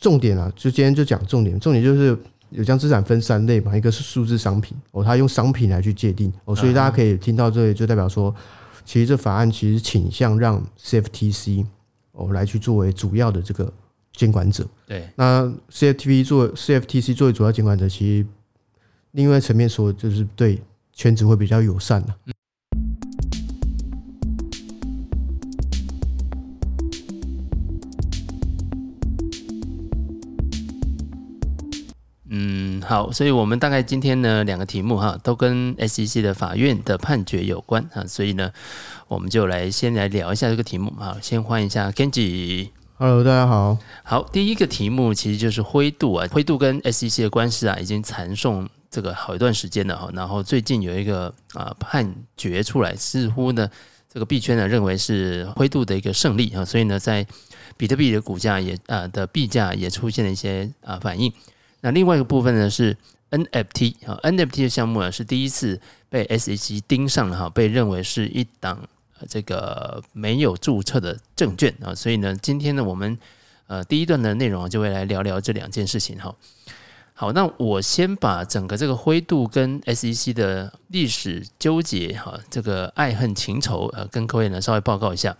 重点啊，就今天就讲重点，重点就是有将资产分三类嘛，一个是数字商品哦，它用商品来去界定哦，所以大家可以听到这里，就代表说，其实这法案其实倾向让 CFTC 哦来去作为主要的这个监管者。对，那 CFTV 作 CFTC 作为主要监管者，其实另外层面说，就是对圈子会比较友善的。好，所以我们大概今天呢两个题目哈，都跟 SEC 的法院的判决有关啊，所以呢，我们就来先来聊一下这个题目啊。先欢迎一下 Kenji。Hello，大家好。好，第一个题目其实就是灰度啊，灰度跟 SEC 的官司啊，已经缠讼这个好一段时间了哈。然后最近有一个啊判决出来，似乎呢这个币圈呢认为是灰度的一个胜利啊，所以呢在比特币的股价也啊的币价也出现了一些啊反应。那另外一个部分呢是 NFT 啊，NFT 的项目呢是第一次被 SEC 盯上了哈，被认为是一档这个没有注册的证券啊，所以呢，今天呢我们呃第一段的内容就会来聊聊这两件事情哈。好，那我先把整个这个灰度跟 SEC 的历史纠结哈，这个爱恨情仇呃，跟各位呢稍微报告一下。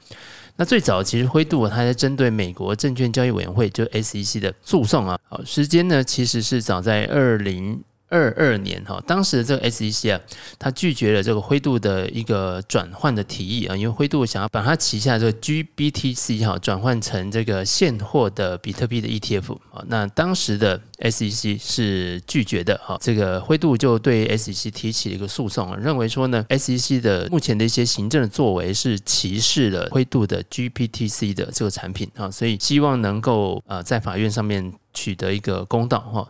那最早其实灰度它在针对美国证券交易委员会就 SEC 的诉讼啊，好，时间呢其实是早在二零。二二年哈，当时的这个 SEC 啊，他拒绝了这个灰度的一个转换的提议啊，因为灰度想要把它旗下这个 GBTC 哈转换成这个现货的比特币的 ETF 啊，那当时的 SEC 是拒绝的哈，这个灰度就对 SEC 提起了一个诉讼，认为说呢，SEC 的目前的一些行政的作为是歧视了灰度的 GBTC 的这个产品啊，所以希望能够呃在法院上面取得一个公道哈。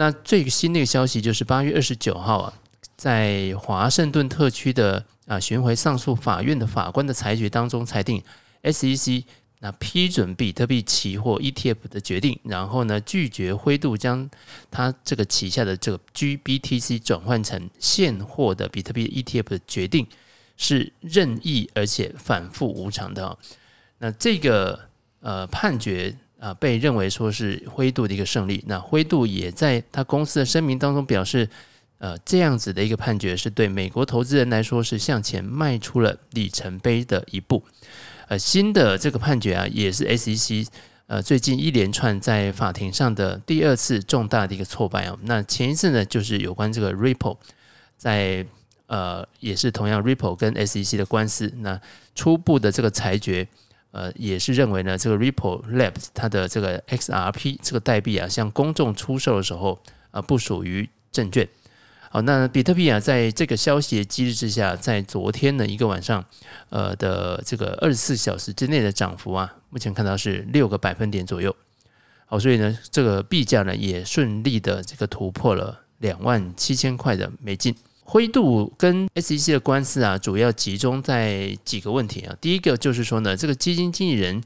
那最新的一个消息就是八月二十九号啊，在华盛顿特区的啊巡回上诉法院的法官的裁决当中裁定，SEC 那批准比特币期货 ETF 的决定，然后呢拒绝灰度将他这个旗下的这个 GBTC 转换成现货的比特币 ETF 的决定是任意而且反复无常的。那这个呃判决。啊，被认为说是灰度的一个胜利。那灰度也在他公司的声明当中表示，呃，这样子的一个判决是对美国投资人来说是向前迈出了里程碑的一步。呃，新的这个判决啊，也是 SEC 呃最近一连串在法庭上的第二次重大的一个挫败啊。那前一次呢，就是有关这个 Ripple 在呃也是同样 Ripple 跟 SEC 的官司，那初步的这个裁决。呃，也是认为呢，这个 Ripple Labs 它的这个 XRP 这个代币啊，向公众出售的时候啊，不属于证券。好，那比特币啊，在这个消息的机制之下，在昨天的一个晚上，呃的这个二十四小时之内的涨幅啊，目前看到是六个百分点左右。好，所以呢，这个币价呢，也顺利的这个突破了两万七千块的美金。灰度跟 SEC 的官司啊，主要集中在几个问题啊。第一个就是说呢，这个基金经理人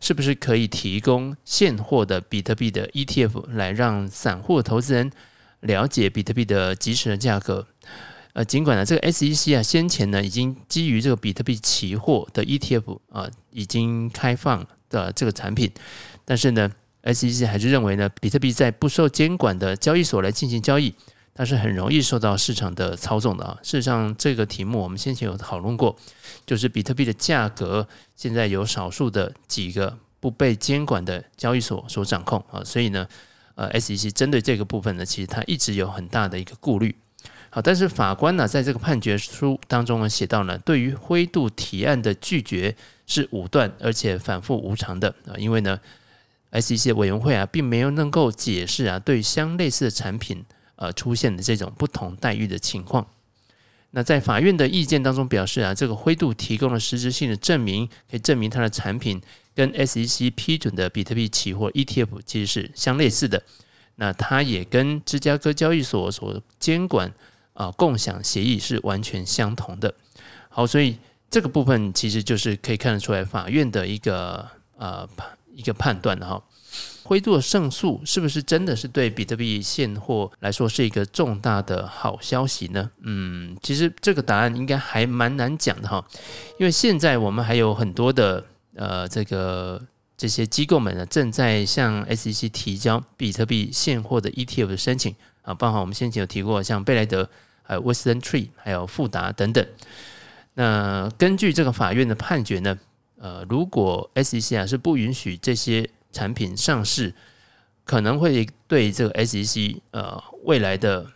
是不是可以提供现货的比特币的 ETF 来让散户投资人了解比特币的即时的价格？呃，尽管呢，这个 SEC 啊先前呢已经基于这个比特币期货的 ETF 啊已经开放的这个产品，但是呢，SEC 还是认为呢，比特币在不受监管的交易所来进行交易。它是很容易受到市场的操纵的啊。事实上，这个题目我们先前有讨论过，就是比特币的价格现在有少数的几个不被监管的交易所所掌控啊。所以呢，呃，SEC 针对这个部分呢，其实它一直有很大的一个顾虑。好，但是法官呢，在这个判决书当中呢，写到呢，对于灰度提案的拒绝是武断而且反复无常的啊。因为呢，SEC 委员会啊，并没有能够解释啊，对相类似的产品。呃，出现的这种不同待遇的情况，那在法院的意见当中表示啊，这个灰度提供了实质性的证明，可以证明它的产品跟 SEC 批准的比特币期货 ETF 其实是相类似的。那它也跟芝加哥交易所所监管啊共享协议是完全相同的。好，所以这个部分其实就是可以看得出来法院的一个呃一个判断的哈。灰度胜诉是不是真的是对比特币现货来说是一个重大的好消息呢？嗯，其实这个答案应该还蛮难讲的哈，因为现在我们还有很多的呃这个这些机构们呢，正在向 SEC 提交比特币现货的 ETF 的申请啊，包含我们先前有提过，像贝莱德、还有 Western Tree、还有富达等等。那根据这个法院的判决呢，呃，如果 SEC 啊是不允许这些产品上市，可能会对这个 SEC 呃未来的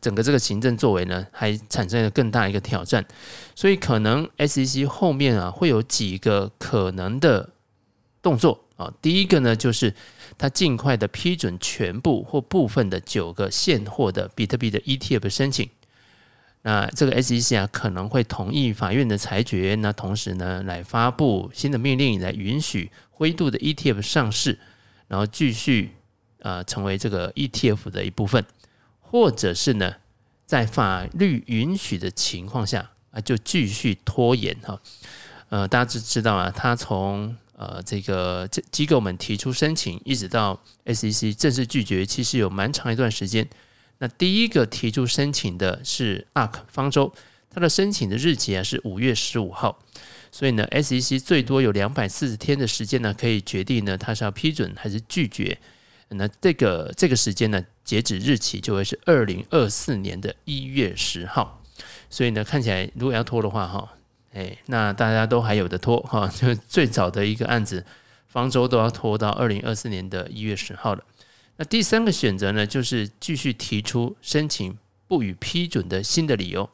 整个这个行政作为呢，还产生了更大一个挑战。所以可能 SEC 后面啊会有几个可能的动作啊。第一个呢，就是他尽快的批准全部或部分的九个现货的比特币的 ETF 申请。那这个 SEC 啊可能会同意法院的裁决，那同时呢来发布新的命令来允许灰度的 ETF 上市。然后继续呃成为这个 ETF 的一部分，或者是呢，在法律允许的情况下啊，就继续拖延哈。呃，大家知知道啊，他从呃这个这机构们提出申请，一直到 SEC 正式拒绝，其实有蛮长一段时间。那第一个提出申请的是 ARK 方舟，它的申请的日期啊是五月十五号。所以呢，SEC 最多有两百四十天的时间呢，可以决定呢，它是要批准还是拒绝。那这个这个时间呢，截止日期就会是二零二四年的一月十号。所以呢，看起来如果要拖的话，哈，哎，那大家都还有的拖哈，就最早的一个案子，方舟都要拖到二零二四年的一月十号了。那第三个选择呢，就是继续提出申请不予批准的新的理由，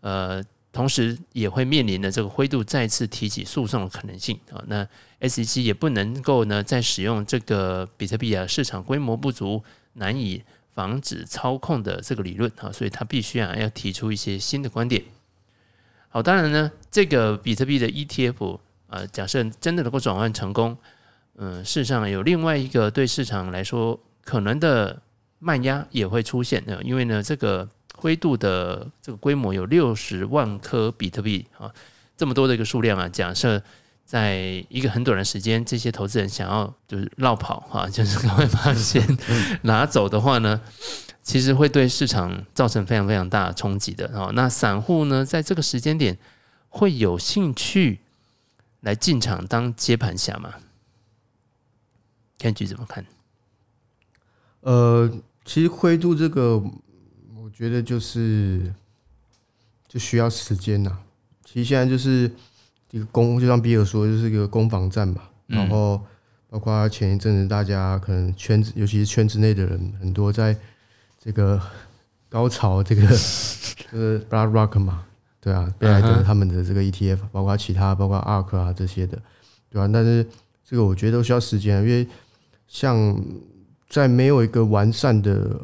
呃。同时也会面临的这个灰度再次提起诉讼的可能性啊，那 SEC 也不能够呢再使用这个比特币啊市场规模不足，难以防止操控的这个理论啊，所以他必须啊要提出一些新的观点。好，当然呢，这个比特币的 ETF 啊，假设真的能够转换成功，嗯，事实上有另外一个对市场来说可能的慢压也会出现的，因为呢这个。灰度的这个规模有六十万颗比特币啊，这么多的一个数量啊。假设在一个很短的时间，这些投资人想要就是绕跑哈，就是赶快把它先拿走的话呢，其实会对市场造成非常非常大的冲击的啊。那散户呢，在这个时间点会有兴趣来进场当接盘侠吗？Kenji 怎么看？呃，其实灰度这个。我觉得就是就需要时间呐。其实现在就是一个攻，就像比尔说，就是一个攻防战嘛。然后包括前一阵子，大家可能圈子，尤其是圈子内的人，很多在这个高潮，这个就是 BlackRock 嘛，对啊，贝莱德他们的这个 ETF，包括其他，包括 ARK 啊这些的，对啊？但是这个我觉得都需要时间，因为像在没有一个完善的。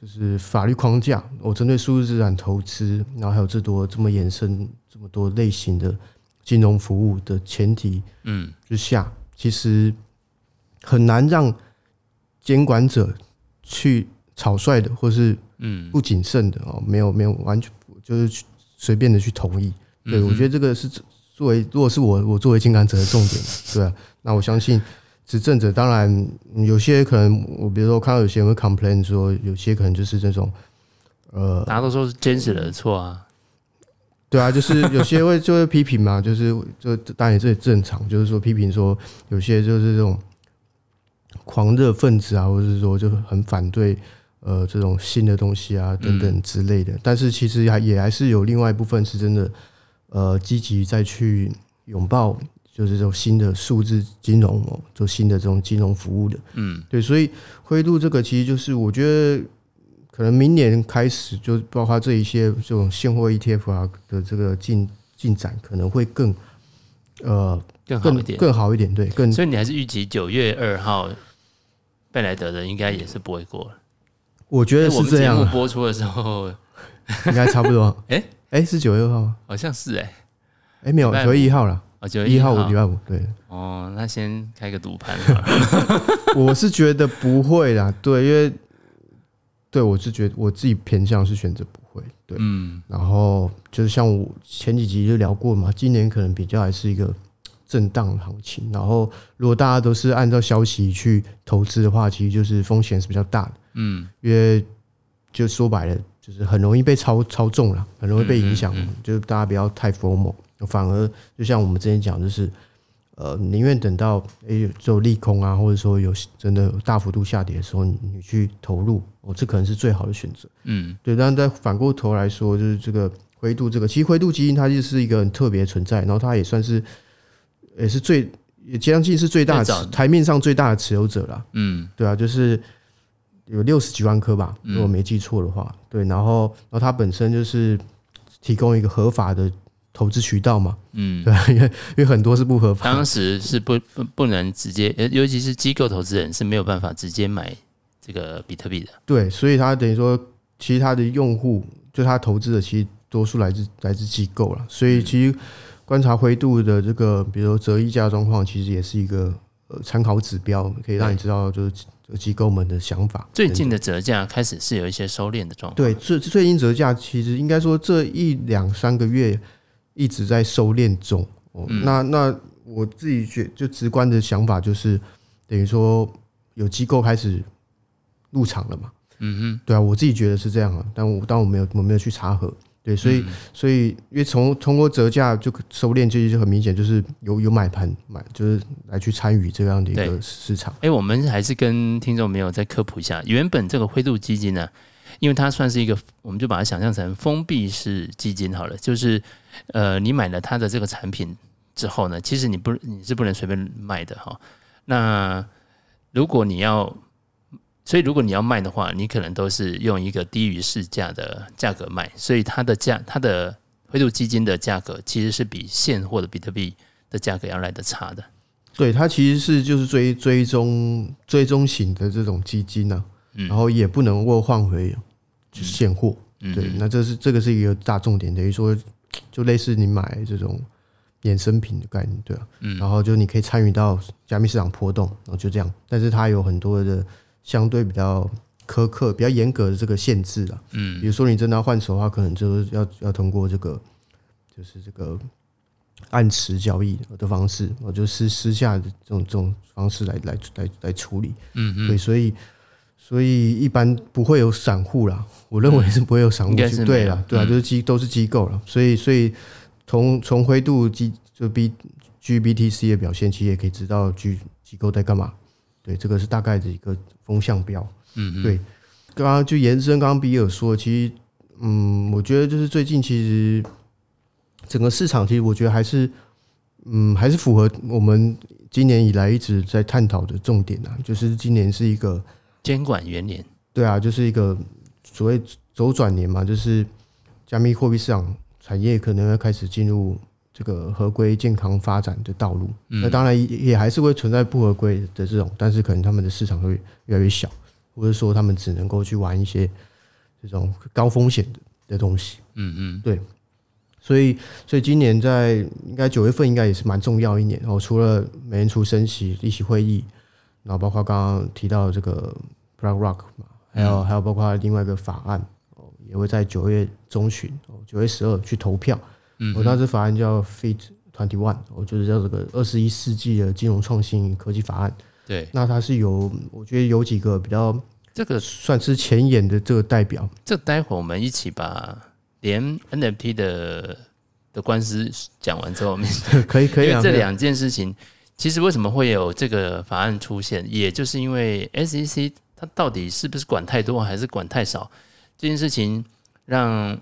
就是法律框架，我针对数字资产投资，然后还有这多这么衍生这么多类型的金融服务的前提，嗯，之下，其实很难让监管者去草率的，或是嗯不谨慎的哦，没有没有完全就是随便的去同意。对，我觉得这个是作为如果是我我作为监管者的重点，对啊，那我相信。执政者当然有些可能，我比如说我看到有些人会 complain 说，有些可能就是这种，呃，大家都说是监视的错啊，对啊，就是有些会就会批评嘛，就是就当然这也正常，就是说批评说有些就是这种狂热分子啊，或者是说就很反对呃这种新的东西啊等等之类的，但是其实还也还是有另外一部分是真的呃积极再去拥抱。就是这种新的数字金融哦，做新的这种金融服务的，嗯，对，所以灰度这个其实就是我觉得可能明年开始就包括这一些这种现货 ETF 啊的这个进进展可能会更呃更好一点，更好一点，对，更所以你还是预计九月二号贝莱德的应该也是不会过了，我觉得是这样。节目播出的时候 应该差不多，哎哎是九月二号吗？好像是哎，哎没有九月一号了。哦，九月一号五礼拜五，对。哦，那先开个赌盘。我是觉得不会啦，对，因为对我是觉得我自己偏向是选择不会，对。嗯。然后就是像我前几集就聊过嘛，今年可能比较还是一个震荡行情。然后如果大家都是按照消息去投资的话，其实就是风险是比较大的。嗯。因为就说白了，就是很容易被操操纵了，很容易被影响。就是大家不要太 FOMO。反而就像我们之前讲，就是呃，宁愿等到诶就利空啊，或者说有真的大幅度下跌的时候，你你去投入，哦，这可能是最好的选择。嗯，对。但在反过头来说，就是这个灰度，这个其实灰度基因它就是一个很特别的存在，然后它也算是也是最也将近是最大的台面上最大的持有者了。嗯，对啊，就是有六十几万颗吧，如果没记错的话。对，然后然后它本身就是提供一个合法的。投资渠道嘛，嗯，对，因为因为很多是不合法，当时是不不不能直接，尤其是机构投资人是没有办法直接买这个比特币的。对，所以他等于说，其实他的用户就他投资的，其实多数来自来自机构了。所以其实观察灰度的这个，比如说折溢价状况，其实也是一个呃参考指标，可以让你知道就是机构们的想法。最近的折价开始是有一些收敛的状况。对，最最近折价其实应该说这一两三个月。一直在收敛中，哦，那那我自己觉就直观的想法就是，等于说有机构开始入场了嘛，嗯嗯，对啊，我自己觉得是这样啊，但我但我没有我没有去查核，对，所以所以因为从通过折价就收敛，其实就很明显就是有有买盘买，就是来去参与这样的一个市场。哎，我们还是跟听众朋友再科普一下，原本这个灰度基金呢。因为它算是一个，我们就把它想象成封闭式基金好了。就是，呃，你买了它的这个产品之后呢，其实你不你是不能随便卖的哈。那如果你要，所以如果你要卖的话，你可能都是用一个低于市价的价格卖。所以它的价，它的灰度基金的价格其实是比现货的比特币的价格要来的差的。对，它其实是就是追追踪追踪型的这种基金呢、啊。然后也不能够换回就现货，对，那这是这个是一个大重点，等于说就类似你买这种衍生品的概念，对啊，然后就你可以参与到加密市场波动，然后就这样，但是它有很多的相对比较苛刻、比较严格的这个限制啊，嗯，比如说你真的要换手的话，可能就是要要通过这个就是这个按时交易的方式，我就私私下的这种这种方式来来来来处理，嗯嗯，对，所以。所以一般不会有散户啦，我认为是不会有散户去对啦，对啊，就是机都是机构了。所以所以从从灰度机就 B GBTC 的表现，其实也可以知道机机构在干嘛。对，这个是大概的一个风向标。嗯，对。刚刚就延伸刚刚比尔说，其实嗯，我觉得就是最近其实整个市场其实我觉得还是嗯还是符合我们今年以来一直在探讨的重点啊，就是今年是一个。监管元年，对啊，就是一个所谓周转年嘛，就是加密货币市场产业可能要开始进入这个合规健康发展的道路。那当然也还是会存在不合规的这种，但是可能他们的市场会越来越小，或者说他们只能够去玩一些这种高风险的的东西。嗯嗯，对。所以，所以今年在应该九月份应该也是蛮重要一年哦。除了美联储升息、利息会议。然后包括刚刚提到的这个 BlackRock 嘛，还有还有包括另外一个法案哦，也会在九月中旬哦，九月十二去投票。嗯，我当时法案叫 Fit Twenty One，我就是叫这个二十一世纪的金融创新科技法案。对，那它是有，我觉得有几个比较这个算是前沿的这个代表。这待会儿我们一起把连 NFT 的的官司讲完之后，可 以可以，这两件事情。其实为什么会有这个法案出现，也就是因为 SEC 它到底是不是管太多还是管太少这件事情，让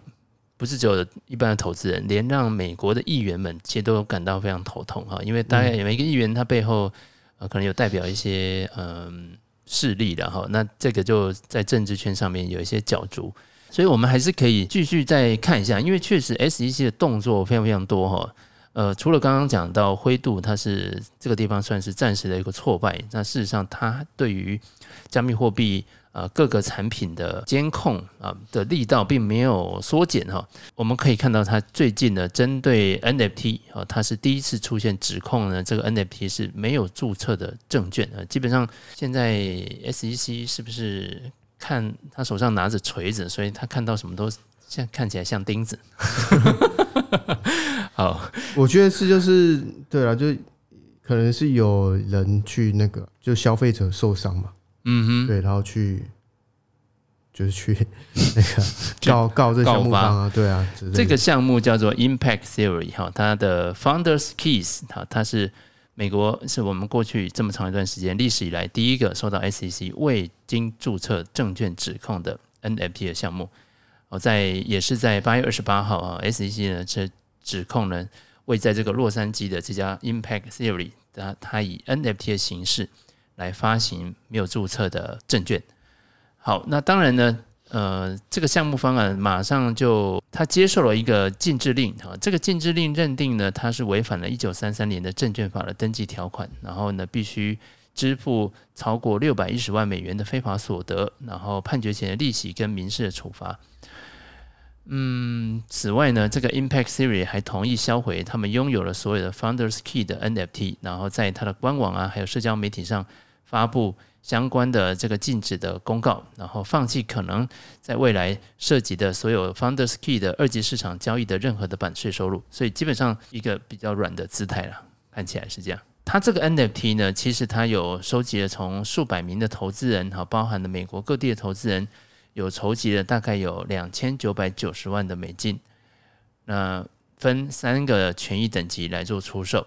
不是只有一般的投资人，连让美国的议员们其实都感到非常头痛哈，因为大概每一个议员他背后呃可能有代表一些嗯势力的哈，那这个就在政治圈上面有一些角逐，所以我们还是可以继续再看一下，因为确实 SEC 的动作非常非常多哈。呃，除了刚刚讲到灰度，它是这个地方算是暂时的一个挫败。那事实上，它对于加密货币呃各个产品的监控啊的力道并没有缩减哈。我们可以看到，它最近呢针对 NFT 啊，它是第一次出现指控呢，这个 NFT 是没有注册的证券啊。基本上现在 SEC 是不是看他手上拿着锤子，所以他看到什么都像看起来像钉子。好，我觉得是就是对了，就可能是有人去那个，就消费者受伤嘛，嗯哼，对，然后去就是去那个 告告这项目方啊，对啊，这个项目叫做 Impact Theory 哈，它的 Founders Keys 哈，它是美国是我们过去这么长一段时间历史以来第一个受到 SEC 未经注册证券指控的 NFT 的项目。哦，在也是在八月二十八号啊，SEC 呢这指控呢，为在这个洛杉矶的这家 Impact Theory，它它以 NFT 的形式来发行没有注册的证券。好，那当然呢。呃，这个项目方案马上就他接受了一个禁制令啊，这个禁制令认定呢，他是违反了一九三三年的证券法的登记条款，然后呢，必须支付超过六百一十万美元的非法所得，然后判决前的利息跟民事的处罚。嗯，此外呢，这个 Impact Theory 还同意销毁他们拥有了所有的 Founders Key 的 NFT，然后在他的官网啊，还有社交媒体上发布。相关的这个禁止的公告，然后放弃可能在未来涉及的所有 Founders Key 的二级市场交易的任何的版税收入，所以基本上一个比较软的姿态了，看起来是这样。它这个 NFT 呢，其实它有收集了从数百名的投资人，哈，包含了美国各地的投资人，有筹集了大概有两千九百九十万的美金，那分三个权益等级来做出售。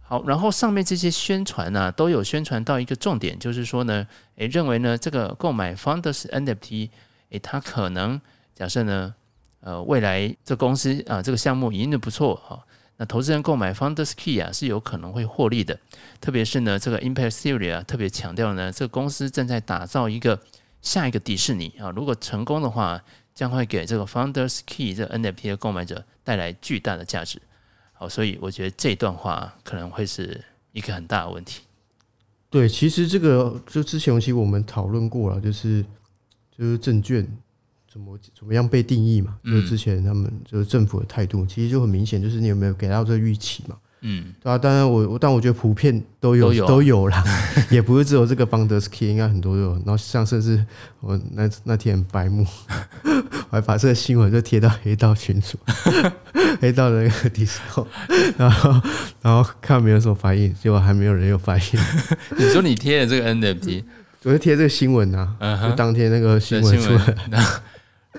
好，然后上面这些宣传呢、都有宣传到一个重点，就是说呢，诶，认为呢，这个购买 Founders NFT，诶，它可能假设呢，呃，未来这公司啊，这个项目营运不错哈，那投资人购买 Founders Key 啊，是有可能会获利的。特别是呢，这个 Impact Theory 啊，特别强调呢，这个公司正在打造一个下一个迪士尼啊，如果成功的话，将会给这个 Founders Key 这个 NFT 的购买者带来巨大的价值。好，所以我觉得这段话可能会是一个很大的问题。对，其实这个就之前其实我们讨论过了，就是就是证券怎么怎么样被定义嘛，就是之前他们就是政府的态度，其实就很明显，就是你有没有给到这个预期嘛。嗯，对啊，当然我我但我觉得普遍都有都有，了 也不是只有这个 Founders Key，应该很多都有。然后像甚至我那那天很白目，我还把这个新闻就贴到黑道群组，黑道的那个 Discord，然后然后看没有什么反应，结果还没有人有反应。你说你贴的这个 NFT，我就贴这个新闻啊，uh -huh, 就当天那个新闻出来。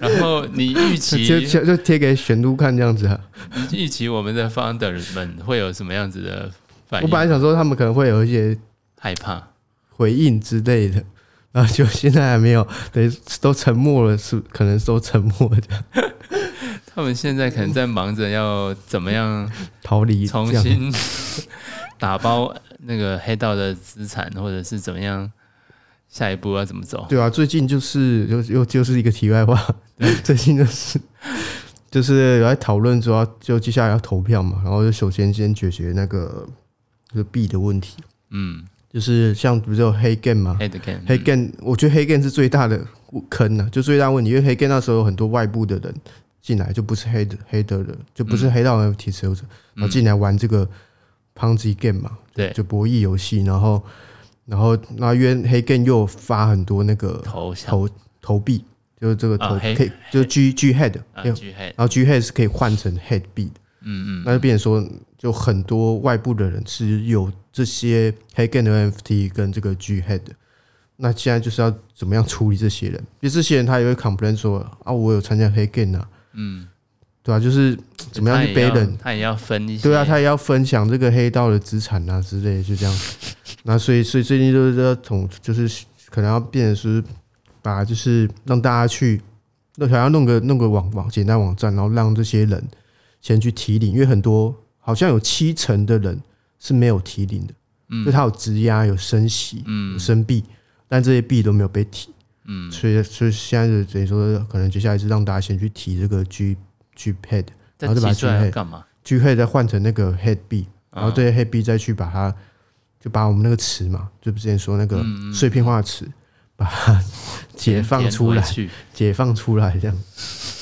然后你预期就就贴给玄都看这样子啊？你预期我们的 founders 们会有什么样子的反应？我本来想说他们可能会有一些害怕回应之类的，然后就现在还没有，等于都沉默了，是可能都沉默的。他们现在可能在忙着要怎么样逃离，重新打包那个黑道的资产，或者是怎么样。下一步要怎么走？对啊，最近就是又又就是一个题外话，最近就是就是有在讨论说，就接下来要投票嘛，然后就首先先解决那个这个币的问题。嗯，就是像不是有黑 game 嘛，黑 game，黑 game，我觉得黑 game 是最大的坑啊，就最大问题，因为黑 game 那时候有很多外部的人进来，就不是黑的黑的人，就不是黑道 NFT 持有者，然后进来玩这个 Ponzi game 嘛，对，就博弈游戏，然后。然后，那因为黑 game 又发很多那个投投投币，就是这个投可以，就是 G G head，然后 G head 是可以换成 head 币的，嗯嗯，那就变成说，就很多外部的人是有这些黑 game 的 NFT 跟这个 G head，那现在就是要怎么样处理这些人？因为这些人他也会 complain 说啊，我有参加黑 game 啊，嗯，对啊，就是怎么样去背人，他也要分一些，对啊，他也要分享这个黑道的资产啊之类的，就这样。那所以，所以最近就是要统，就是可能要变成是把，就是让大家去，那想要弄个弄个网网简单网站，然后让这些人先去提领，因为很多好像有七成的人是没有提领的，嗯，就他有质押、有升息、嗯，有升币，但这些币都没有被提，嗯，所以所以现在就等于说，可能接下来是让大家先去提这个 G G Head，然后再把 G Head 干嘛？G Head 再换成那个 Head 币，然后这些 Head 币再去把它。就把我们那个词嘛，就之前说那个碎片化词，把它解放出来，解放出来这样。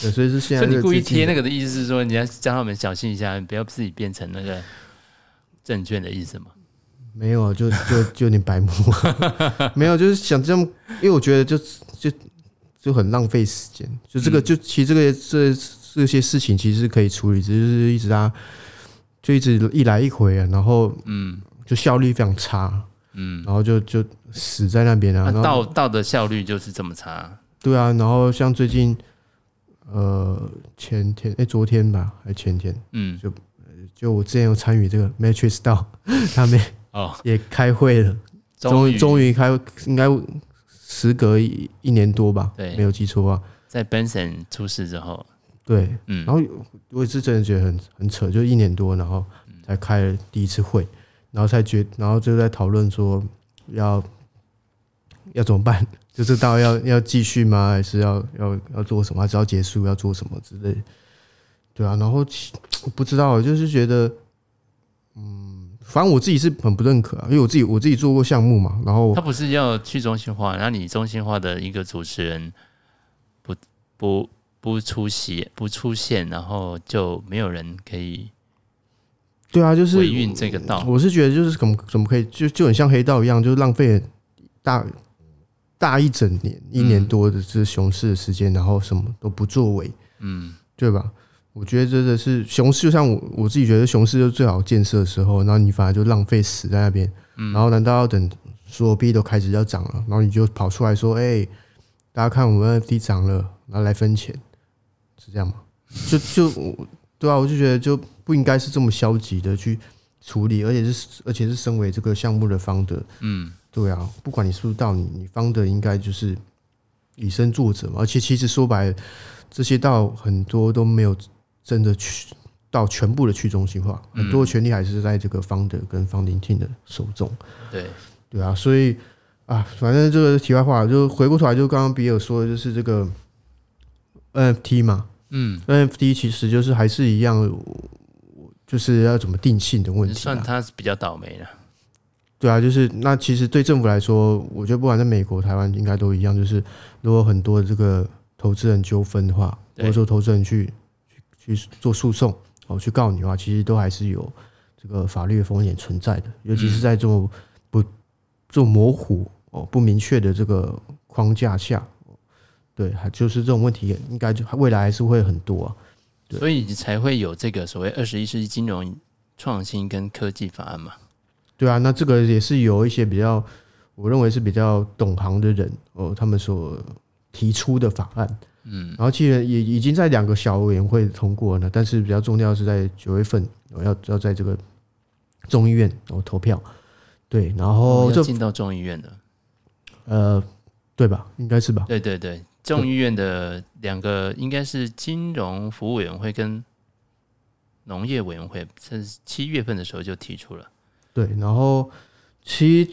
对，所以是现在。所以你故意贴那个的意思是说，你要叫他们小心一下，不要自己变成那个证券的意思吗？没有啊，就就就有点白目。没有，就是想这样，因为我觉得就就就很浪费时间。就这个，就其实这个这这些事情其实是可以处理，只是一直啊，就一直一来一回啊，然后嗯。就效率非常差，嗯，然后就就死在那边啊。道道的效率就是这么差。对啊，然后像最近，呃，前天哎，昨天吧，还前天，嗯，就就我之前有参与这个 MatrixDAO，他们哦 也开会了，终于终于开，应该时隔一一年多吧，对，没有记错啊，在 Benson 出事之后，对，嗯，然后我也是真的觉得很很扯，就一年多，然后才开了第一次会，然后才决，然后就在讨论说要要怎么办，就是到要要继续吗？还是要要要做什么？还是要结束？要做什么之类？对啊，然后不知道，就是觉得，嗯，反正我自己是很不认可啊，因为我自己我自己做过项目嘛，然后他不是要去中心化，然后你中心化的一个主持人不不不出席不出现，然后就没有人可以，对啊，就是维运这个道，我是觉得就是怎么怎么可以就就很像黑道一样，就浪费大大一整年一年多的这熊市的时间，然后什么都不作为，嗯，对吧？我觉得真的是熊市，就像我我自己觉得熊市就最好建设的时候，然后你反而就浪费死在那边，然后难道要等所有币都开始要涨了，然后你就跑出来说，哎，大家看我们 NFT 涨了，然后来分钱，是这样吗？就就对啊，我就觉得就不应该是这么消极的去处理，而且是而且是身为这个项目的 founder，嗯，对啊，不管你是不是到你你 founder 应该就是以身作则嘛，而且其实说白了，这些到很多都没有。真的去到全部的去中心化，很多权利还是在这个 founder 跟 founding team 的手中。对对啊，所以啊，反正这个题外话，就回过头来，就刚刚比尔说的，就是这个 NFT 嘛，嗯，NFT 其实就是还是一样，就是要怎么定性的问题。算他是比较倒霉了。对啊，就是那其实对政府来说，我觉得不管在美国、台湾，应该都一样，就是如果很多这个投资人纠纷的话，或者说投资人去。去做诉讼哦，去告你的话，其实都还是有这个法律的风险存在的，尤其是在这么不这么模糊哦、不明确的这个框架下，对，还就是这种问题，应该就未来还是会很多啊。所以才会有这个所谓二十一世纪金融创新跟科技法案嘛。对啊，那这个也是有一些比较，我认为是比较懂行的人哦，他们所提出的法案。嗯，然后其实也已经在两个小委员会通过了，但是比较重要是在九月份，我要要在这个众议院然后投票，对，然后就进到众议院的，呃，对吧？应该是吧？对对对，众议院的两个应该是金融服务委员会跟农业委员会，是七月份的时候就提出了，对，然后其实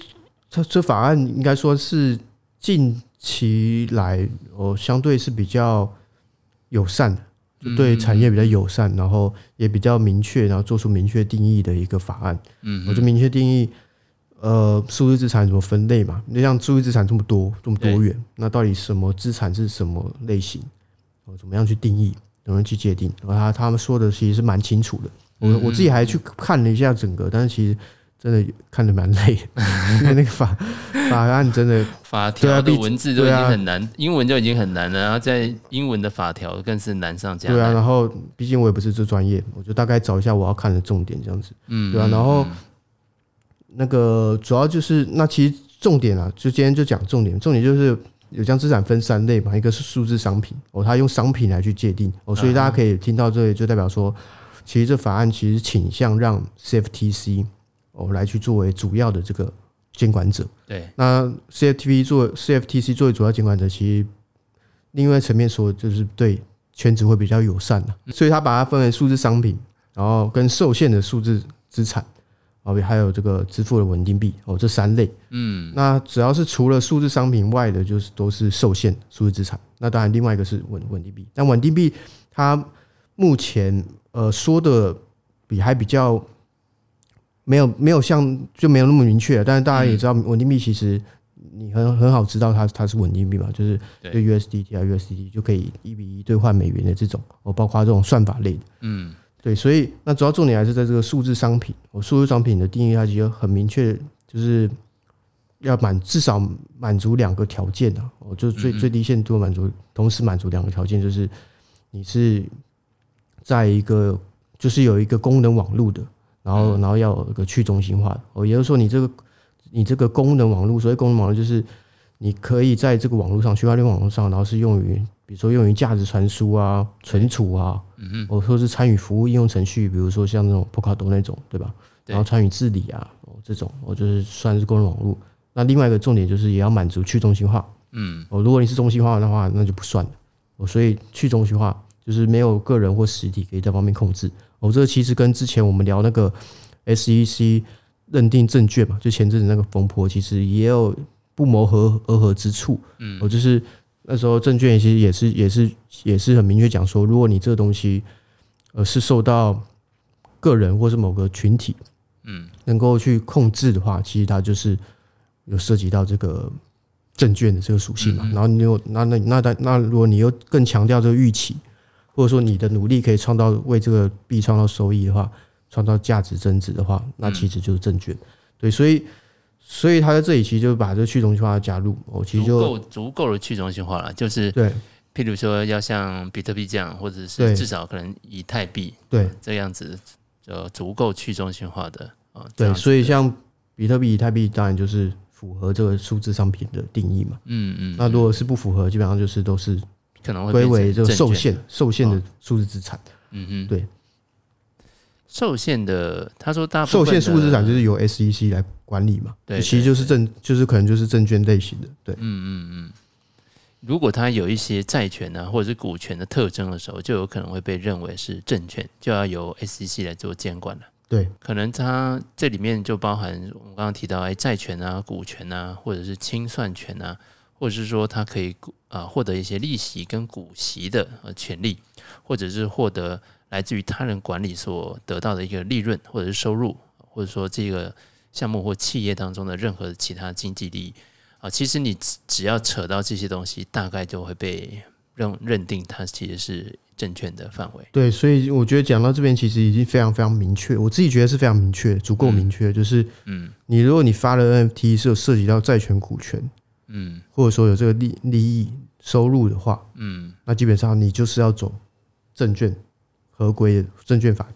这这法案应该说是近。期来哦，相对是比较友善的，就对产业比较友善，然后也比较明确，然后做出明确定义的一个法案。嗯，我就明确定义，呃，数字资产怎么分类嘛？你像数字资产这么多，这么多元，那到底什么资产是什么类型？哦，怎么样去定义？怎么样去界定？然后他他们说的其实是蛮清楚的。我我自己还去看了一下整个，但是其实。真的看得蛮累，因 为 那个法法案真的法条的文字都已经很难，英文就已经很难了，然后在英文的法条更是难上加难。对啊，然后毕竟我也不是这专业，我就大概找一下我要看的重点这样子。嗯，对啊，然后那个主要就是那其实重点啊，就今天就讲重点，重点就是有将资产分三类嘛，一个是数字商品哦，它用商品来去界定哦，所以大家可以听到这里就代表说，其实这法案其实倾向让 CFTC。哦，来去作为主要的这个监管者。对，那 CFTV 作 CFTC 作为主要监管者，其实另外一层面说，就是对圈子会比较友善的。所以他把它分为数字商品，然后跟受限的数字资产，哦，还有这个支付的稳定币哦，这三类。嗯，那只要是除了数字商品外的，就是都是受限数字资产。那当然，另外一个是稳稳定币，但稳定币它目前呃说的比还比较。没有没有像就没有那么明确，但是大家也知道稳定币其实你很很好知道它它是稳定币嘛，就是对 USDT 啊 USDT 就可以一比一兑换美元的这种哦，包括这种算法类的，嗯，对，所以那主要重点还是在这个数字商品。我，数字商品的定义它其实很明确，就是要满至少满足两个条件的我，就最最低限度满足，同时满足两个条件，就是你是在一个就是有一个功能网络的。然后，然后要有一个去中心化的。哦，也就是说，你这个你这个功能网络，所谓功能网络就是你可以在这个网络上，区块链网络上，然后是用于，比如说用于价值传输啊、存储啊，嗯或者说是参与服务应用程序，比如说像那种 Polkadot 那种，对吧？然后参与治理啊，哦，这种我就是算是个人网络。那另外一个重点就是也要满足去中心化，嗯，哦，如果你是中心化的话，那就不算了。哦，所以去中心化就是没有个人或实体可以在方面控制。哦，这个其实跟之前我们聊那个 SEC 认定证券嘛，就前阵子那个风波，其实也有不谋合而合之处。嗯，我，就是那时候证券其实也是也是也是很明确讲说，如果你这个东西呃是受到个人或是某个群体，嗯，能够去控制的话，其实它就是有涉及到这个证券的这个属性嘛。然后你有那那那那那，如果你又更强调这个预期。或者说你的努力可以创造为这个币创造收益的话，创造价值增值的话，那其实就是证券。对，所以所以他在这里其实就把这个去中心化加入，哦，其实就够足够的去中心化了。就是对，譬如说要像比特币这样，或者是至少可能以太币对这样子，就足够去中心化的啊。对，所以像比特币、以太币，当然就是符合这个数字商品的定义嘛。嗯嗯。那如果是不符合，基本上就是都是。可能会归为这个受限、受限的数字资产。嗯嗯，对，受限的，他说大受限数字资产就是由 SEC 来管理嘛。对，其实就是证，就是可能就是证券类型的。对，嗯嗯嗯。如果它有一些债权啊，或者是股权的特征的时候，就有可能会被认为是证券，就要由 SEC 来做监管了。对，可能它这里面就包含我们刚刚提到，哎，债权啊、股权啊，或者是清算权啊。或者是说，它可以啊获得一些利息跟股息的呃权利，或者是获得来自于他人管理所得到的一个利润，或者是收入，或者说这个项目或企业当中的任何其他经济利益啊，其实你只要扯到这些东西，大概就会被认认定它其实是证券的范围。对，所以我觉得讲到这边，其实已经非常非常明确，我自己觉得是非常明确，足够明确，就是嗯，你如果你发了 NFT 是有涉及到债权、股权。嗯，或者说有这个利利益收入的话，嗯，那基本上你就是要走证券合规的证券法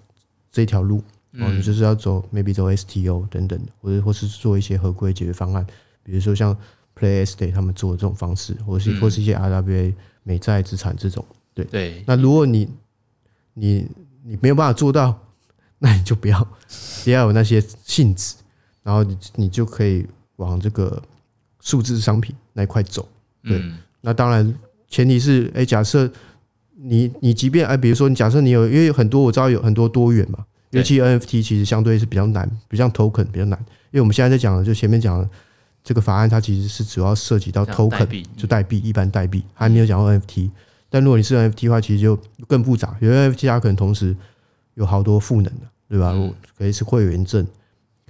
这条路，哦，你就是要走 maybe 走 STO 等等，或者或是做一些合规解决方案，比如说像 PlayEstate 他们做的这种方式，或是或是一些 RWA 美债资产这种，对。对。那如果你你你没有办法做到，那你就不要不要有那些性质，然后你你就可以往这个。数字商品那一块走，对，那当然前提是，哎，假设你你即便哎，比如说你假设你有，因为很多我知道有很多多元嘛，尤其 NFT 其实相对是比较难，比较 token 比较难，因为我们现在在讲的就前面讲的这个法案，它其实是主要涉及到 token 就代币，一般代币还没有讲到 NFT，但如果你是 NFT 的话，其实就更复杂，因为 NFT 它可能同时有好多赋能的，对吧？可以是会员证，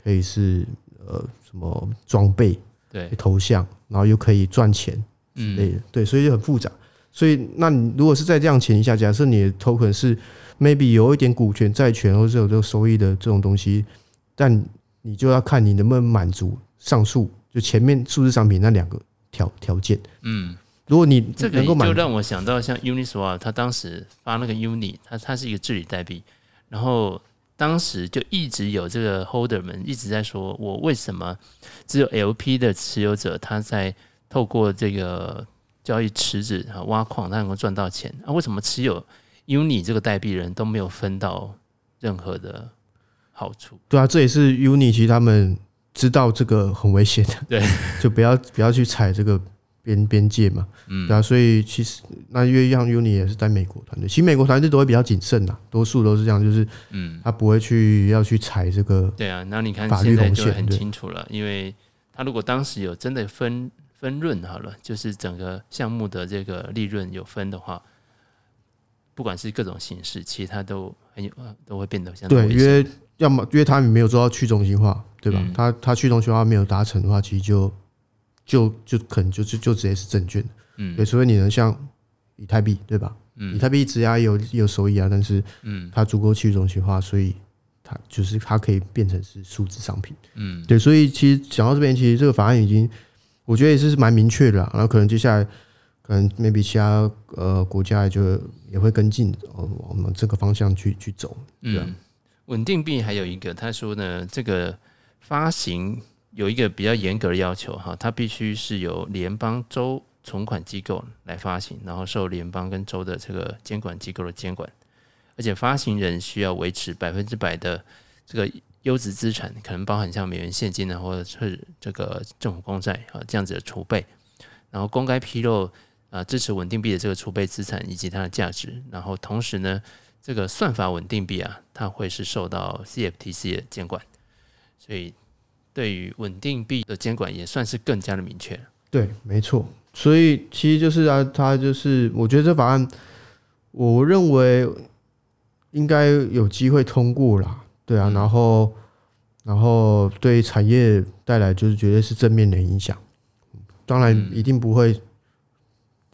可以是呃什么装备。对，头像，然后又可以赚钱之类的，对，所以就很复杂。所以，那你如果是在这样前提下，假设你的 token 是 maybe 有一点股权、债权，或者是有这个收益的这种东西，但你就要看你能不能满足上述就前面数字商品那两个条条件。嗯，如果你这个就让我想到像 Uniswap，他当时发那个 Uni，它它是一个治理代币，然后。当时就一直有这个 holder 们一直在说，我为什么只有 LP 的持有者他在透过这个交易池子啊挖矿，他能够赚到钱啊？为什么持有 Uni 这个代币人都没有分到任何的好处？对啊，这也是 Uni 其实他们知道这个很危险的，对，就不要不要去踩这个。边边界嘛，嗯，对啊，所以其实那因为像 Uni 也是在美国团队，其实美国团队都会比较谨慎呐，多数都是这样，就是嗯，他不会去要去踩这个对啊，那你看现在就很清楚了，因为他如果当时有真的分分润好了，就是整个项目的这个利润有分的话，不管是各种形式，其实它都很有都会变得相对，对，因为要么因为他没有做到去中心化，对吧？它它去中心化没有达成的话，其实就。就就可能就就就直接是证券，嗯，对，除非你能像以太币，对吧？嗯，以太币质押有有收益啊，但是嗯，它足够去中心化，所以它就是它可以变成是数字商品，嗯，对，所以其实讲到这边，其实这个法案已经我觉得也是蛮明确的，然后可能接下来可能 maybe 其他呃国家也就也会跟进，往我们这个方向去去走，对。嗯，稳定币还有一个他说呢，这个发行。有一个比较严格的要求哈，它必须是由联邦州存款机构来发行，然后受联邦跟州的这个监管机构的监管，而且发行人需要维持百分之百的这个优质资产，可能包含像美元现金啊，或者是这个政府公债啊这样子的储备，然后公开披露啊支持稳定币的这个储备资产以及它的价值，然后同时呢，这个算法稳定币啊，它会是受到 CFTC 的监管，所以。对于稳定币的监管也算是更加的明确。对，没错。所以其实就是啊，它就是我觉得这法案，我认为应该有机会通过啦。对啊，然后然后对产业带来就是绝对是正面的影响。当然一定不会。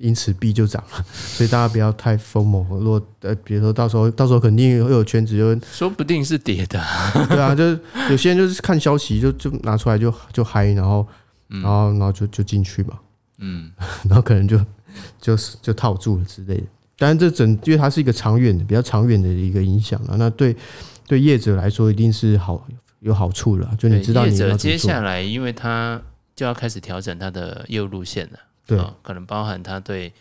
因此币就涨了，所以大家不要太疯魔。如果呃，比如说到时候，到时候肯定会有圈子就，就说不定是跌的。对啊，就是有些人就是看消息就就拿出来就就嗨，然后然后然后就就进去嘛，嗯，然后可能就就是就套住了之类的。当然这整因为它是一个长远的、比较长远的一个影响啊，那对对业者来说一定是好有好处了。就你知道你要，业者接下来，因为他就要开始调整他的业务路线了。对、哦，可能包含他对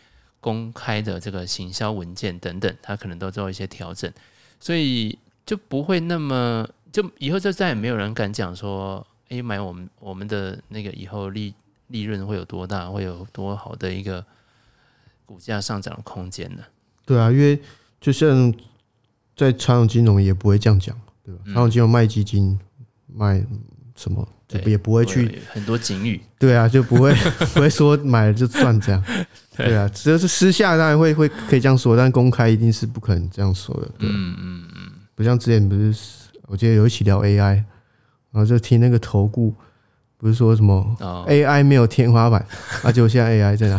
公开的这个行销文件等等，他可能都做一些调整，所以就不会那么，就以后就再也没有人敢讲说，哎、欸，买我们我们的那个以后利利润会有多大，会有多好的一个股价上涨的空间呢？对啊，因为就像在传统金融也不会这样讲，对吧？传统金融卖基金卖什么？也不会去很多警语，对啊，就不会 不会说买了就赚这样，对。啊，只要是私下当然会会可以这样说，但公开一定是不可能这样说的，对，嗯嗯嗯，不像之前不是，我记得有一起聊 AI，然后就听那个投顾不是说什么 AI 没有天花板，而且我现在 AI 在哪，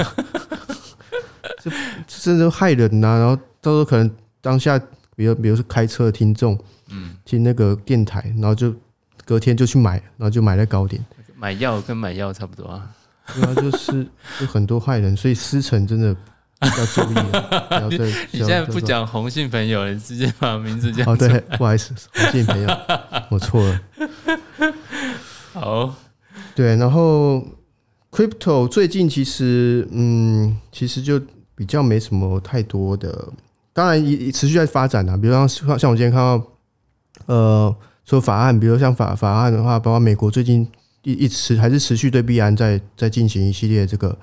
就甚至害人呐，然后到时候可能当下，比如比如说开车的听众，嗯，听那个电台，然后就。隔天就去买，然后就买在高点。买药跟买药差不多啊。对啊，就是 就很多坏人，所以思成真的要注意。要在你现在不讲红信朋友，你直接把名字叫。哦，对，不好意思，红信朋友，我错了。好，对，然后 crypto 最近其实，嗯，其实就比较没什么太多的，当然也持续在发展啊。比如像像我今天看到，呃。说法案，比如像法法案的话，包括美国最近一一直还是持续对币安在在进行一系列这个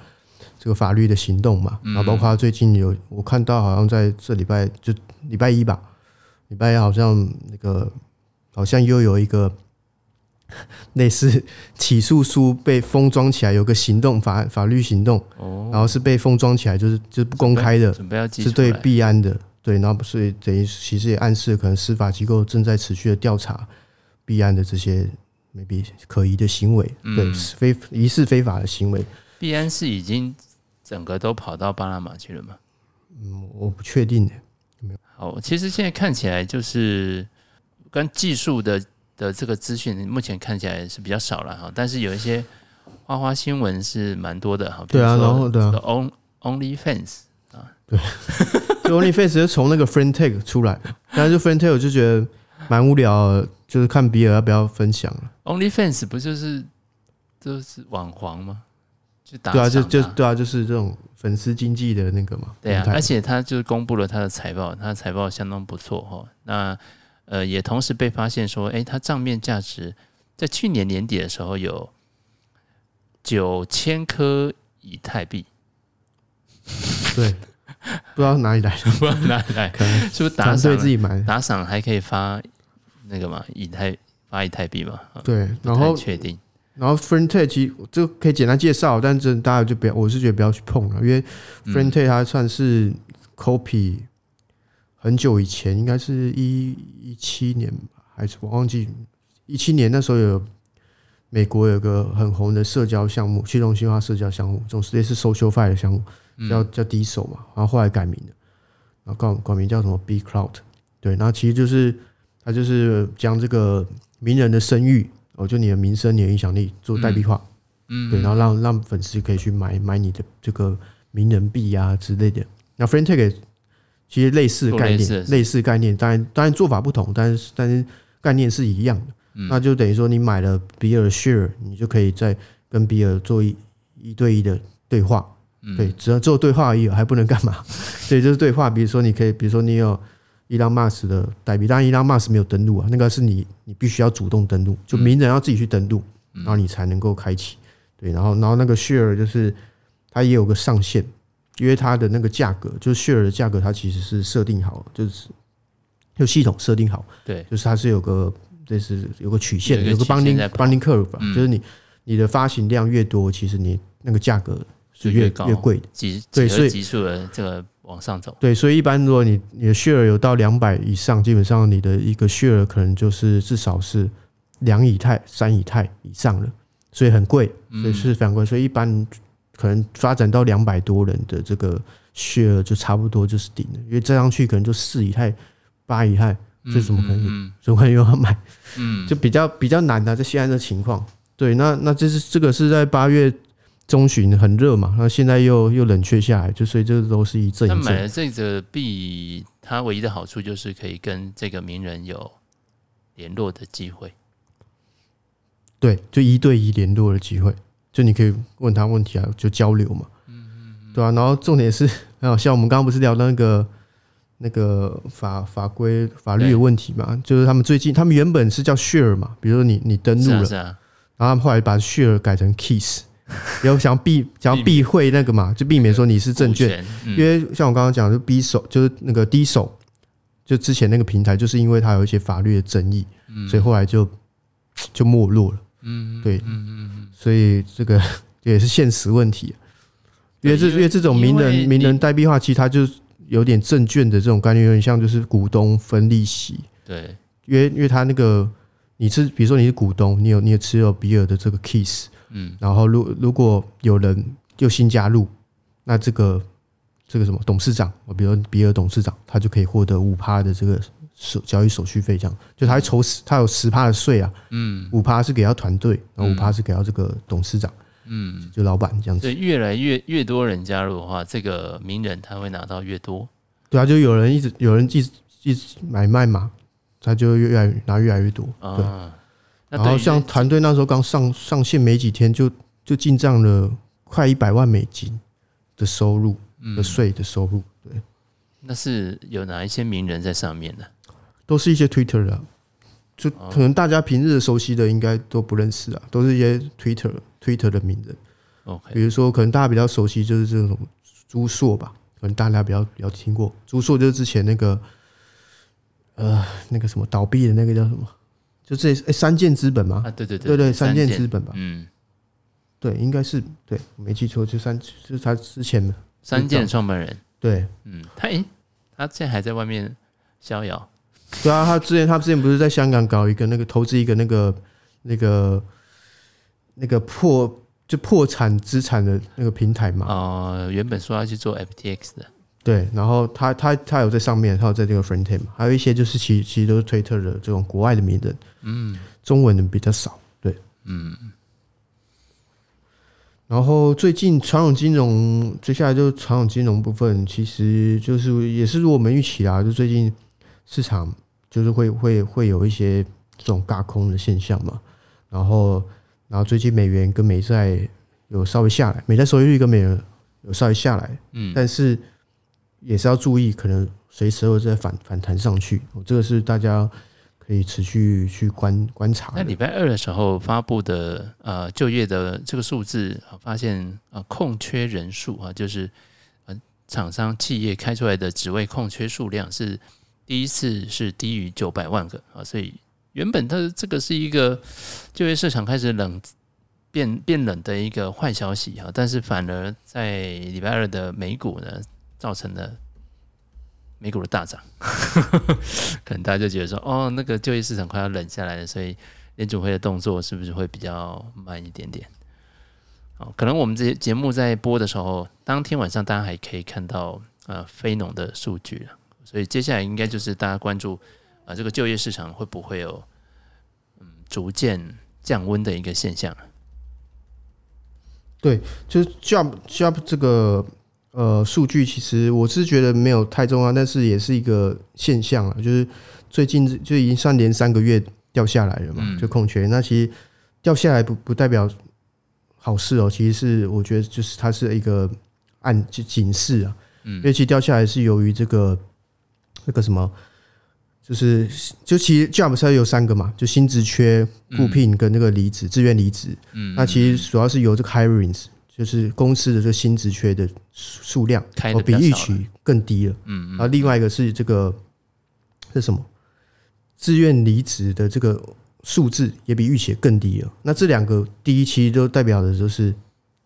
这个法律的行动嘛，然后包括最近有我看到好像在这礼拜就礼拜一吧，礼拜一好像那个好像又有一个 类似起诉书被封装起来，有个行动法法律行动，然后是被封装起来，就是就是不公开的，准备要是对币安的。对，然后所以等于其实也暗示，可能司法机构正在持续的调查币安的这些 maybe 可疑的行为，嗯、对，非疑似非法的行为。币安是已经整个都跑到巴拿马去了吗？嗯，我不确定的。好，其实现在看起来就是跟技术的的这个资讯，目前看起来是比较少了哈。但是有一些花花新闻是蛮多的哈。对啊，然后对啊，OnlyFans 啊，对。OnlyFans 是从那个 Friendtake 出来，但是 Friendtake 我就觉得蛮无聊，就是看比尔要不要分享了。OnlyFans 不就是就是网黄吗？就打对啊，就就对啊，就是这种粉丝经济的那个嘛。对啊，而且他就公布了他的财报，他的财报相当不错哈。那呃，也同时被发现说，哎，他账面价值在去年年底的时候有九千颗以太币。对。不知道哪里来的，不知道哪里来，可能是不是打赏自己买？打赏还可以发那个嘛，以太发以太币嘛？对，然后确定。然后实这可以简单介绍，但是大家就不要，我是觉得不要去碰了，因为 Friendtake 它算是 copy 很久以前，应该是一一七年还是我忘记一七年那时候有美国有个很红的社交项目，去中心化社交项目，这种类似 SocialFi 的项目。叫叫 Diesel 嘛，然后后来改名了，然后改改名叫什么 B Cloud，对，然后其实就是他就是将这个名人的声誉，哦，就你的名声、你的影响力做代币化，嗯，对，然后让让粉丝可以去买买你的这个名人币啊之类的。那 Friendtake 其实类似概念，类似概念，当然当然做法不同，但是但是概念是一样的。嗯、那就等于说你买了比尔 share，你就可以在跟比尔做一一对一的对话。嗯、对，只要做对话而已，还不能干嘛？对，就是对话。比如说，你可以，比如说你有伊朗马斯的代币，当然伊朗马斯没有登录啊，那个是你你必须要主动登录，就名人要自己去登录，然后你才能够开启。对，然后然后那个 share 就是它也有个上限，因为它的那个价格，就是 share 的价格，它其实是设定好，就是就系统设定好，对，就是它是有个这是有个曲线，有个 bonding bonding curve，就是你你的发行量越多，其实你那个价格。是越高越贵的，几对，所以急速的这个往上走。对，所以一般如果你你的 share 有到两百以上，基本上你的一个 share 可能就是至少是两以太、三以太以上了，所以很贵，所以是非常贵。所以一般可能发展到两百多人的这个 share 就差不多就是顶了，因为再上去可能就四以太、八以太，这怎么可能？怎么可能有人买？嗯，就比较比较难的，在现在的情况。对，那那这是这个是在八月。中旬很热嘛，那现在又又冷却下来，就所以这都是一阵一阵。那买了这个币，它唯一的好处就是可以跟这个名人有联络的机会。对，就一对一联络的机会，就你可以问他问题啊，就交流嘛。嗯嗯嗯，对啊。然后重点是，很好笑，我们刚刚不是聊到那个那个法法规法律的问题嘛？就是他们最近，他们原本是叫 share 嘛，比如说你你登录了，是啊，然后他们后来把 share 改成 keys。有想避想要避讳那个嘛，就避免说你是证券，因为像我刚刚讲，就 B 手就是那个 D 手，就之前那个平台，就是因为它有一些法律的争议，所以后来就就没落了。嗯，对，嗯嗯，所以这个 也是现实问题。因为这因为这种名人名人代币化，其实它就有点证券的这种概念，有点像就是股东分利息。对，因为因为它那个你是比如说你是股东，你有你有持有比尔的这个 keys。嗯，然后如如果有人又新加入，那这个这个什么董事长，我比如比尔董事长，他就可以获得五趴的这个手交易手续费，这样就他会抽十，他有十趴的税啊，嗯，五趴是给到团队，然后五趴是给到这个董事长，嗯，就老板这样子。对，越来越越多人加入的话，这个名人他会拿到越多。对啊，就有人一直有人一直一直买卖嘛，他就越来拿越来越多，对。然后像团队那时候刚上上线没几天，就就进账了快一百万美金的收入的税的收入。对，那是有哪一些名人在上面呢？都是一些 Twitter 的，就可能大家平日熟悉的应该都不认识啊，都是一些 Twitter Twitter 的名人。OK，比如说可能大家比较熟悉就是这种朱硕吧，可能大家比较比较听过朱硕，就是之前那个呃那个什么倒闭的那个叫什么？就这诶，三箭资本吗？啊，对对对对对，三箭资本吧。嗯，对，应该是对，没记错，就三就是他之前的三箭创办人。对，嗯，他诶，他现在还在外面逍遥。对啊，他之前他之前不是在香港搞一个那个投资一个那个那个那个破就破产资产的那个平台嘛？哦，原本说要去做 FTX 的。对，然后他他他有在上面，他有在这个 Frontend，还有一些就是其其实都是推特的这种国外的名人，嗯，中文的比较少，对，嗯。然后最近传统金融，接下来就是传统金融部分，其实就是也是如我们预期啊，就最近市场就是会会会有一些这种轧空的现象嘛，然后然后最近美元跟美债有稍微下来，美债收益率跟美元有稍微下来，嗯，但是。也是要注意，可能随时会再反反弹上去。这个是大家可以持续去观观察。那礼拜二的时候发布的呃就业的这个数字啊，发现啊空缺人数啊，就是呃厂商企业开出来的职位空缺数量是第一次是低于九百万个啊，所以原本它这个是一个就业市场开始冷变变冷的一个坏消息啊，但是反而在礼拜二的美股呢。造成了美股的大涨，可能大家就觉得说，哦，那个就业市场快要冷下来了，所以联准会的动作是不是会比较慢一点点？哦，可能我们这些节目在播的时候，当天晚上大家还可以看到呃非农的数据了，所以接下来应该就是大家关注啊、这个就业市场会不会有嗯逐渐降温的一个现象？对，就是 job job 这个。呃，数据其实我是觉得没有太重要，但是也是一个现象了。就是最近就已经算连三个月掉下来了嘛，就空缺。那其实掉下来不不代表好事哦，其实是我觉得就是它是一个暗就警示啊，因为其实掉下来是由于这个那个什么。就是，就其实 job 它有三个嘛，就薪职缺、雇聘跟那个离职、自愿离职。嗯，那其实主要是由这个 hirings，就是公司的这个新职缺的数量哦比预期更低了。嗯，然后另外一个是这个是什么？自愿离职的这个数字也比预期更低了。那这两个第一期都代表的就是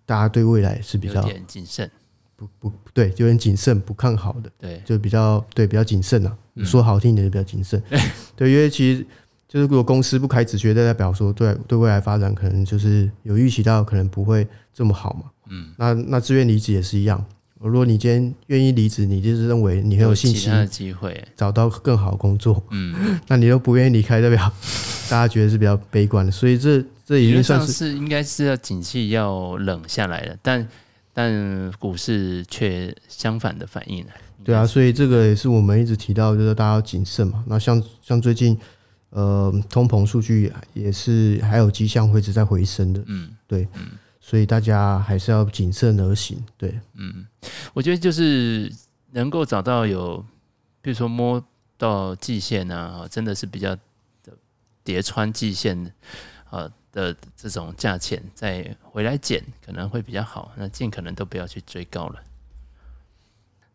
大家对未来是比较谨慎。不不对，有点谨慎，不看好的，对，就比较对，比较谨慎啊。说好听一点，就比较谨慎。对，因为其实就是如果公司不开职缺，代表说对对未来发展可能就是有预期到，可能不会这么好嘛。嗯，那那自愿离职也是一样。如果你今天愿意离职，你就是认为你很有信心，机会找到更好的工作。嗯，那你都不愿意离开，代表 大家觉得是比较悲观的。所以这这已经算是应该是要景气要冷下来了，但。但股市却相反的反应了。对啊，所以这个也是我们一直提到，就是大家要谨慎嘛。那像像最近，呃，通膨数据也是还有迹象会一直在回升的。嗯，对，嗯，所以大家还是要谨慎而行。对，嗯，我觉得就是能够找到有，比如说摸到季线啊，真的是比较叠穿季线啊。的这种价钱再回来减可能会比较好，那尽可能都不要去追高了。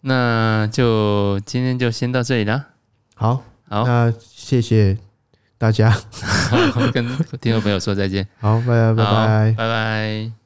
那就今天就先到这里了。好，好，那谢谢大家，跟听众朋友说再见。好，拜拜，拜拜，拜拜。